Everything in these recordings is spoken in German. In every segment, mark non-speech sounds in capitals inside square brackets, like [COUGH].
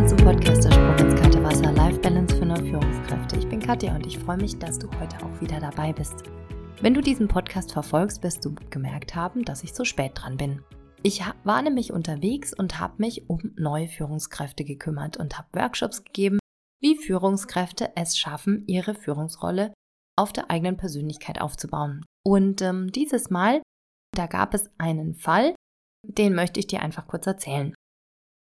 willkommen zum Podcast Der Sprung ins kalte Wasser Life Balance für neue Führungskräfte. Ich bin Katja und ich freue mich, dass du heute auch wieder dabei bist. Wenn du diesen Podcast verfolgst, wirst du gemerkt haben, dass ich zu spät dran bin. Ich war nämlich unterwegs und habe mich um neue Führungskräfte gekümmert und habe Workshops gegeben, wie Führungskräfte es schaffen, ihre Führungsrolle auf der eigenen Persönlichkeit aufzubauen. Und ähm, dieses Mal, da gab es einen Fall, den möchte ich dir einfach kurz erzählen.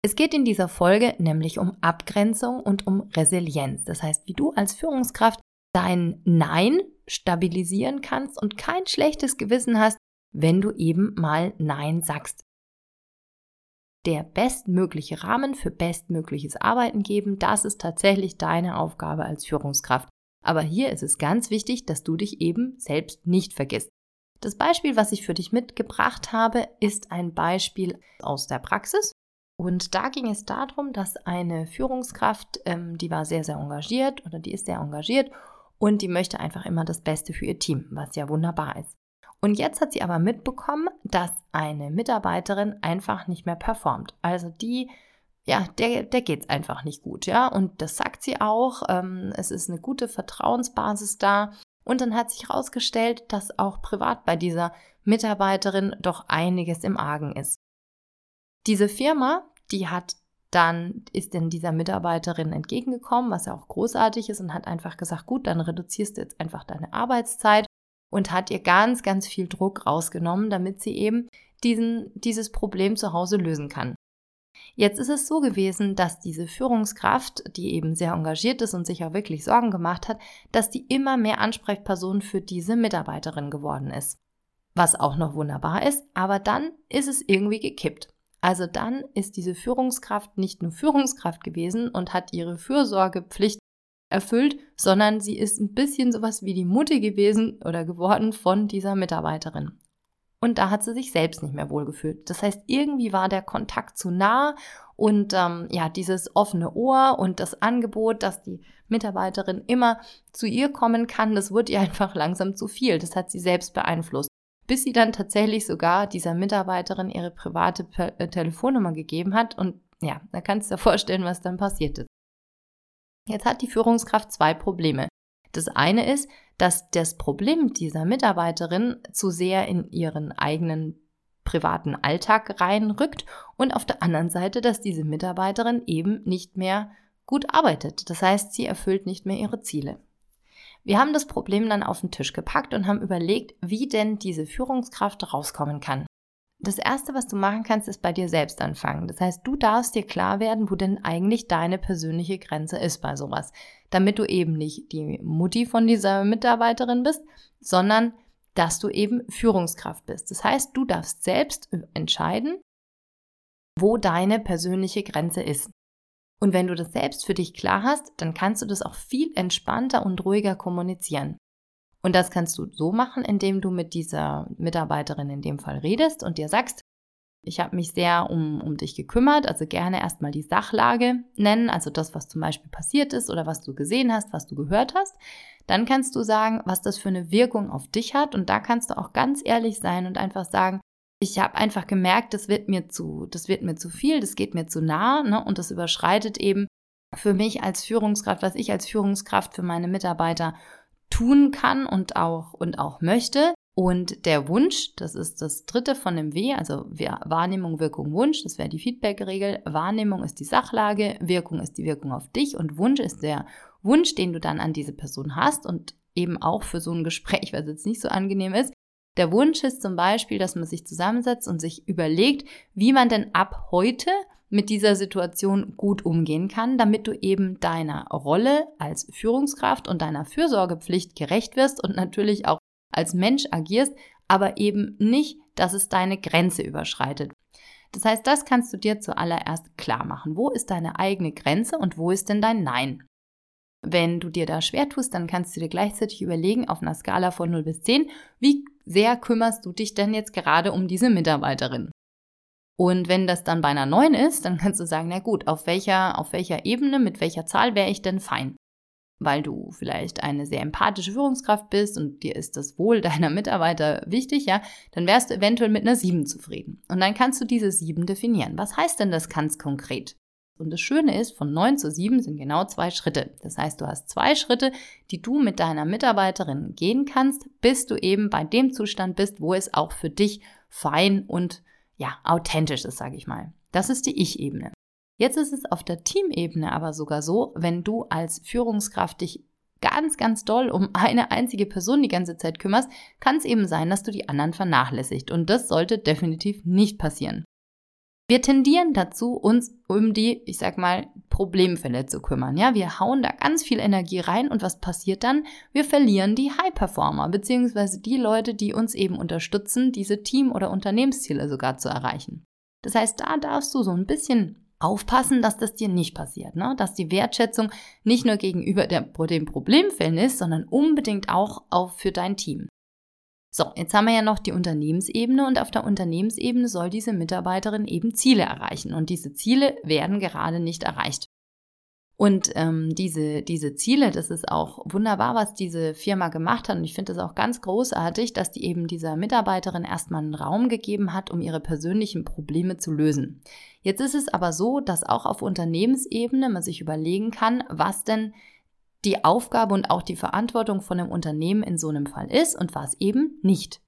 Es geht in dieser Folge nämlich um Abgrenzung und um Resilienz. Das heißt, wie du als Führungskraft dein Nein stabilisieren kannst und kein schlechtes Gewissen hast, wenn du eben mal Nein sagst. Der bestmögliche Rahmen für bestmögliches Arbeiten geben, das ist tatsächlich deine Aufgabe als Führungskraft. Aber hier ist es ganz wichtig, dass du dich eben selbst nicht vergisst. Das Beispiel, was ich für dich mitgebracht habe, ist ein Beispiel aus der Praxis. Und da ging es darum, dass eine Führungskraft, ähm, die war sehr, sehr engagiert oder die ist sehr engagiert und die möchte einfach immer das Beste für ihr Team, was ja wunderbar ist. Und jetzt hat sie aber mitbekommen, dass eine Mitarbeiterin einfach nicht mehr performt. Also die, ja, der, der geht es einfach nicht gut, ja. Und das sagt sie auch. Ähm, es ist eine gute Vertrauensbasis da. Und dann hat sich herausgestellt, dass auch privat bei dieser Mitarbeiterin doch einiges im Argen ist. Diese Firma, die hat dann ist denn dieser Mitarbeiterin entgegengekommen, was ja auch großartig ist und hat einfach gesagt, gut, dann reduzierst du jetzt einfach deine Arbeitszeit und hat ihr ganz, ganz viel Druck rausgenommen, damit sie eben diesen, dieses Problem zu Hause lösen kann. Jetzt ist es so gewesen, dass diese Führungskraft, die eben sehr engagiert ist und sich auch wirklich Sorgen gemacht hat, dass die immer mehr Ansprechperson für diese Mitarbeiterin geworden ist. Was auch noch wunderbar ist, aber dann ist es irgendwie gekippt. Also dann ist diese Führungskraft nicht nur Führungskraft gewesen und hat ihre Fürsorgepflicht erfüllt, sondern sie ist ein bisschen sowas wie die Mutti gewesen oder geworden von dieser Mitarbeiterin. Und da hat sie sich selbst nicht mehr wohlgefühlt. Das heißt, irgendwie war der Kontakt zu nah und ähm, ja, dieses offene Ohr und das Angebot, dass die Mitarbeiterin immer zu ihr kommen kann, das wurde ihr [LAUGHS] einfach langsam zu viel. Das hat sie selbst beeinflusst. Bis sie dann tatsächlich sogar dieser Mitarbeiterin ihre private äh, Telefonnummer gegeben hat und ja, da kannst du dir [LAUGHS] vorstellen, was dann passiert ist. Jetzt hat die Führungskraft zwei Probleme. Das eine ist, dass das Problem dieser Mitarbeiterin zu sehr in ihren eigenen privaten Alltag reinrückt und auf der anderen Seite, dass diese Mitarbeiterin eben nicht mehr gut arbeitet. Das heißt, sie erfüllt nicht mehr ihre Ziele. Wir haben das Problem dann auf den Tisch gepackt und haben überlegt, wie denn diese Führungskraft rauskommen kann das Erste, was du machen kannst, ist bei dir selbst anfangen. Das heißt, du darfst dir klar werden, wo denn eigentlich deine persönliche Grenze ist bei sowas. Damit du eben nicht die Mutti von dieser Mitarbeiterin bist, sondern dass du eben Führungskraft bist. Das heißt, du darfst selbst entscheiden, wo deine persönliche Grenze ist. Und wenn du das selbst für dich klar hast, dann kannst du das auch viel entspannter und ruhiger kommunizieren. Und das kannst du so machen, indem du mit dieser Mitarbeiterin in dem Fall redest und dir sagst, ich habe mich sehr um, um dich gekümmert, also gerne erstmal die Sachlage nennen, also das, was zum Beispiel passiert ist oder was du gesehen hast, was du gehört hast. Dann kannst du sagen, was das für eine Wirkung auf dich hat und da kannst du auch ganz ehrlich sein und einfach sagen, ich habe einfach gemerkt, das wird mir zu, das wird mir zu viel, das geht mir zu nah ne, und das überschreitet eben für mich als Führungskraft, was ich als Führungskraft für meine Mitarbeiter tun kann und auch, und auch möchte. Und der Wunsch, das ist das dritte von dem W, also Wahrnehmung, Wirkung, Wunsch, das wäre die Feedback-Regel. Wahrnehmung ist die Sachlage, Wirkung ist die Wirkung auf dich und Wunsch ist der Wunsch, den du dann an diese Person hast und eben auch für so ein Gespräch, was jetzt nicht so angenehm ist. Der Wunsch ist zum Beispiel, dass man sich zusammensetzt und sich überlegt, wie man denn ab heute mit dieser Situation gut umgehen kann, damit du eben deiner Rolle als Führungskraft und deiner Fürsorgepflicht gerecht wirst und natürlich auch als Mensch agierst, aber eben nicht, dass es deine Grenze überschreitet. Das heißt, das kannst du dir zuallererst klar machen. Wo ist deine eigene Grenze und wo ist denn dein Nein? Wenn du dir da schwer tust, dann kannst du dir gleichzeitig überlegen, auf einer Skala von 0 bis 10, wie sehr kümmerst du dich denn jetzt gerade um diese Mitarbeiterin? Und wenn das dann bei einer 9 ist, dann kannst du sagen, na gut, auf welcher, auf welcher Ebene, mit welcher Zahl wäre ich denn fein? Weil du vielleicht eine sehr empathische Führungskraft bist und dir ist das Wohl [LAUGHS] deiner Mitarbeiter wichtig, ja, dann wärst du eventuell mit einer 7 zufrieden. Und dann kannst du diese 7 definieren. Was heißt denn das ganz konkret? Und das Schöne ist, von 9 zu 7 sind genau zwei Schritte. Das heißt, du hast zwei Schritte, die du mit deiner Mitarbeiterin gehen kannst, bis du eben bei dem Zustand bist, wo es auch für dich fein und ja, authentisch ist, sage ich mal. Das ist die Ich-Ebene. Jetzt ist es auf der Teamebene aber sogar so, wenn du als Führungskraft dich ganz, ganz doll um eine einzige Person die ganze Zeit kümmerst, kann es eben sein, dass du die anderen vernachlässigt. Und das sollte definitiv nicht passieren. Wir tendieren dazu, uns um die, ich sag mal, Problemfälle zu kümmern. Ja, wir hauen da ganz viel Energie rein und was passiert dann? Wir verlieren die High Performer, beziehungsweise die Leute, die uns eben unterstützen, diese Team- oder Unternehmensziele sogar zu erreichen. Das heißt, da darfst du so ein bisschen aufpassen, dass das dir nicht passiert, ne? dass die Wertschätzung nicht nur gegenüber der, den Problemfällen ist, sondern unbedingt auch, auch für dein Team. So, jetzt haben wir ja noch die Unternehmensebene und auf der Unternehmensebene soll diese Mitarbeiterin eben Ziele erreichen und diese Ziele werden gerade nicht erreicht. Und ähm, diese, diese Ziele, das ist auch wunderbar, was diese Firma gemacht hat. Und ich finde es auch ganz großartig, dass die eben dieser Mitarbeiterin erstmal einen Raum gegeben hat, um ihre persönlichen Probleme zu lösen. Jetzt ist es aber so, dass auch auf Unternehmensebene man sich überlegen kann, was denn die Aufgabe und auch die Verantwortung von einem Unternehmen in so einem Fall ist und was eben nicht.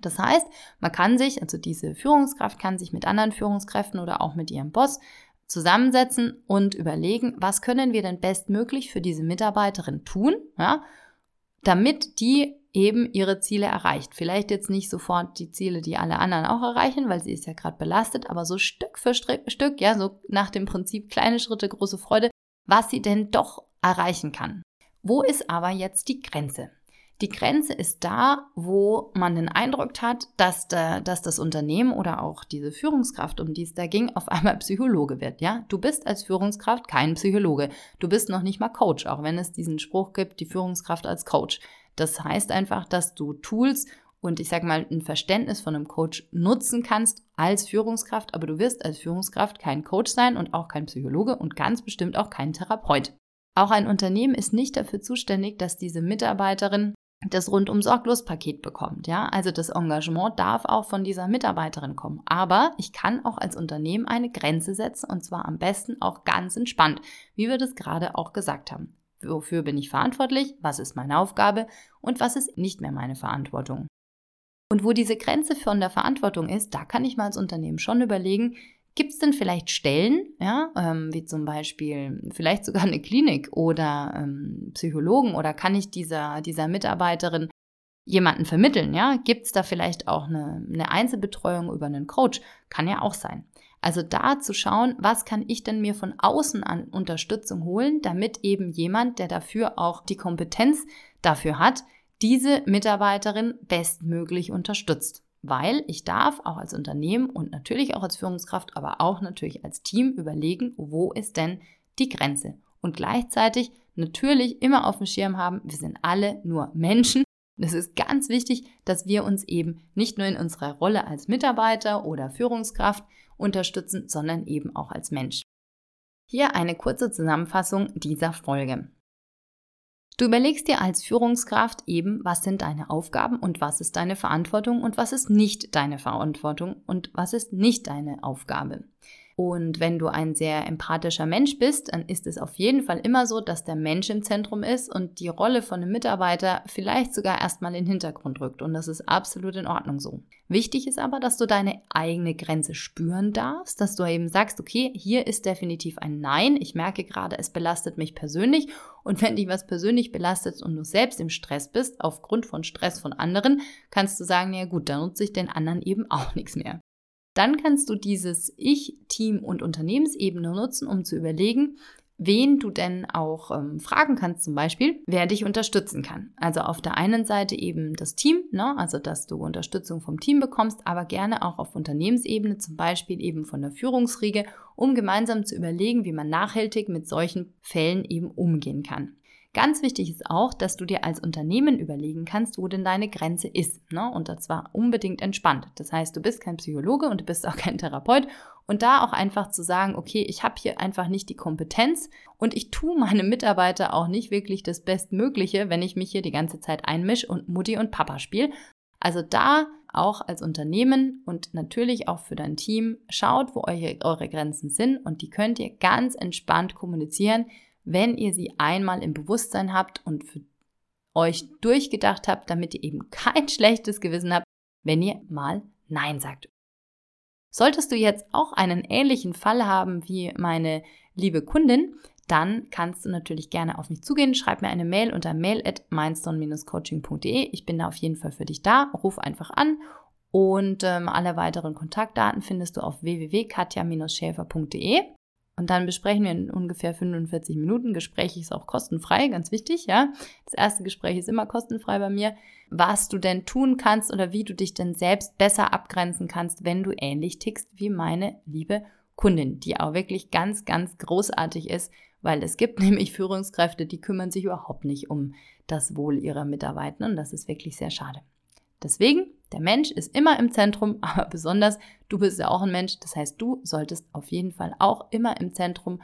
Das heißt, man kann sich, also diese Führungskraft kann sich mit anderen Führungskräften oder auch mit ihrem Boss zusammensetzen und überlegen, was können wir denn bestmöglich für diese Mitarbeiterin tun, ja, damit die eben ihre Ziele erreicht. Vielleicht jetzt nicht sofort die Ziele, die alle anderen auch erreichen, weil sie ist ja gerade belastet, aber so Stück für Stück, ja, so nach dem Prinzip kleine Schritte, große Freude, was sie denn doch erreichen kann. Wo ist aber jetzt die Grenze? Die Grenze ist da, wo man den Eindruck hat, dass, der, dass das Unternehmen oder auch diese Führungskraft, um die es da ging, auf einmal Psychologe wird. Ja, du bist als Führungskraft kein Psychologe. Du bist noch nicht mal Coach, auch wenn es diesen Spruch gibt, die Führungskraft als Coach. Das heißt einfach, dass du Tools und ich sage mal ein Verständnis von einem Coach nutzen kannst als Führungskraft, aber du wirst als Führungskraft kein Coach sein und auch kein Psychologe und ganz bestimmt auch kein Therapeut. Auch ein Unternehmen ist nicht dafür zuständig, dass diese Mitarbeiterin das rundum sorglos Paket bekommt, ja? Also das Engagement darf auch von dieser Mitarbeiterin kommen, aber ich kann auch als Unternehmen eine Grenze setzen und zwar am besten auch ganz entspannt, wie wir das gerade auch gesagt haben. Wofür bin ich verantwortlich? Was ist meine Aufgabe und was ist nicht mehr meine Verantwortung? Und wo diese Grenze von der Verantwortung ist, da kann ich mal als Unternehmen schon überlegen, Gibt es denn vielleicht Stellen, ja, ähm, wie zum Beispiel vielleicht sogar eine Klinik oder ähm, Psychologen oder kann ich dieser, dieser Mitarbeiterin jemanden vermitteln, ja? Gibt es da vielleicht auch eine, eine Einzelbetreuung über einen Coach? Kann ja auch sein. Also da zu schauen, was kann ich denn mir von außen an Unterstützung holen, damit eben jemand, der dafür auch die Kompetenz dafür hat, diese Mitarbeiterin bestmöglich unterstützt weil ich darf auch als Unternehmen und natürlich auch als Führungskraft, aber auch natürlich als Team überlegen, wo ist denn die Grenze. Und gleichzeitig natürlich immer auf dem Schirm haben, wir sind alle nur Menschen. Und es ist ganz wichtig, dass wir uns eben nicht nur in unserer Rolle als Mitarbeiter oder Führungskraft unterstützen, sondern eben auch als Mensch. Hier eine kurze Zusammenfassung dieser Folge. Du überlegst dir als Führungskraft eben, was sind deine Aufgaben und was ist deine Verantwortung und was ist nicht deine Verantwortung und was ist nicht deine Aufgabe. Und wenn du ein sehr empathischer Mensch bist, dann ist es auf jeden Fall immer so, dass der Mensch im Zentrum ist und die Rolle von einem Mitarbeiter vielleicht sogar erstmal in den Hintergrund rückt. Und das ist absolut in Ordnung so. Wichtig ist aber, dass du deine eigene Grenze spüren darfst, dass du eben sagst, okay, hier ist definitiv ein Nein. Ich merke gerade, es belastet mich persönlich. Und wenn dich was persönlich belastet und du selbst im Stress bist, aufgrund von Stress von anderen, kannst du sagen, ja gut, dann nutze ich den anderen eben auch nichts mehr. Dann kannst du dieses Ich, Team und Unternehmensebene nutzen, um zu überlegen, wen du denn auch ähm, fragen kannst, zum Beispiel, wer dich unterstützen kann. Also auf der einen Seite eben das Team, ne? also dass du Unterstützung vom Team bekommst, aber gerne auch auf Unternehmensebene, zum Beispiel eben von der Führungsriege, um gemeinsam zu überlegen, wie man nachhaltig mit solchen Fällen eben umgehen kann. Ganz wichtig ist auch, dass du dir als Unternehmen überlegen kannst, wo denn deine Grenze ist. Ne? Und das war unbedingt entspannt. Das heißt, du bist kein Psychologe und du bist auch [LAUGHS] kein Therapeut. Und da auch einfach zu sagen, okay, ich habe hier einfach nicht die Kompetenz und ich tue meinem Mitarbeiter auch nicht wirklich das Bestmögliche, wenn ich mich hier die ganze Zeit einmische und Mutti und Papa spiele. Also da auch als Unternehmen und natürlich auch für dein Team, schaut, wo eure, eure Grenzen sind und die könnt ihr ganz entspannt kommunizieren, wenn ihr sie einmal im Bewusstsein habt und für euch durchgedacht habt, damit ihr eben kein [LAUGHS] schlechtes Gewissen habt, wenn ihr mal Nein sagt. Solltest du jetzt auch einen ähnlichen Fall haben wie meine liebe Kundin, dann kannst du natürlich gerne auf mich zugehen. Schreib mir eine Mail unter mail at mindstone-coaching.de. Ich bin da auf jeden Fall für dich da. Ruf einfach an und ähm, alle weiteren Kontaktdaten findest du auf www.katja-schäfer.de. Und dann besprechen wir in ungefähr 45 Minuten. Gespräch ist auch kostenfrei, ganz wichtig, ja. Das erste Gespräch ist immer kostenfrei bei mir. Was du denn tun kannst oder wie du dich denn selbst besser abgrenzen kannst, wenn du ähnlich tickst wie meine liebe Kundin, die auch wirklich ganz, ganz großartig ist, weil es gibt [LAUGHS] nämlich Führungskräfte, die kümmern sich überhaupt nicht um das Wohl ihrer Mitarbeiter und das ist wirklich sehr schade. Deswegen, der Mensch ist immer im Zentrum, [LAUGHS] aber besonders du bist ja auch ein Mensch, das heißt, du solltest auf jeden Fall auch immer im Zentrum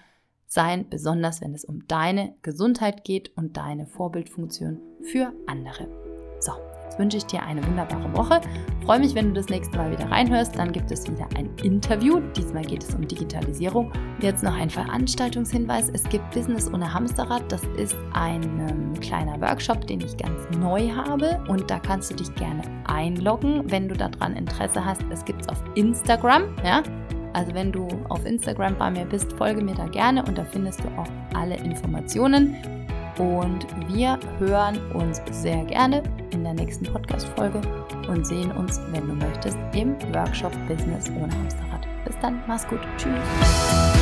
sein, besonders wenn es um deine Gesundheit geht und deine Vorbildfunktion für andere. So, Jetzt wünsche ich dir eine wunderbare Woche. Freue mich, wenn du das nächste Mal wieder reinhörst. Dann gibt es wieder ein Interview. Diesmal geht es um Digitalisierung. Jetzt noch ein Veranstaltungshinweis. Es gibt Business ohne Hamsterrad. Das ist ein ähm, kleiner Workshop, den ich ganz neu habe. Und da kannst du dich gerne einloggen, wenn du daran Interesse hast. Es gibt es auf Instagram. Ja? Also wenn du auf Instagram bei mir bist, folge mir da gerne und da findest du auch alle Informationen. Und wir hören uns sehr gerne in der nächsten Podcast-Folge und sehen uns, wenn du möchtest, im Workshop Business ohne Hamsterrad. Bis dann, mach's gut. Tschüss.